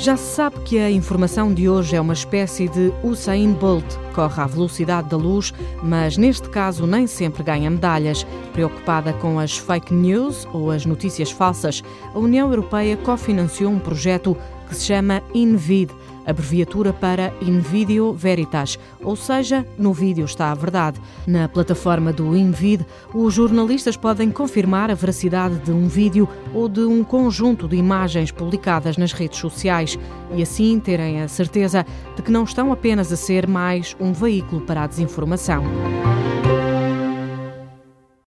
Já se sabe que a informação de hoje é uma espécie de Usain Bolt, corre à velocidade da luz, mas neste caso nem sempre ganha medalhas. Preocupada com as fake news ou as notícias falsas, a União Europeia cofinanciou um projeto que se chama InVid abreviatura para In Video Veritas, ou seja, no vídeo está a verdade. Na plataforma do InVid, os jornalistas podem confirmar a veracidade de um vídeo ou de um conjunto de imagens publicadas nas redes sociais e assim terem a certeza de que não estão apenas a ser mais um veículo para a desinformação.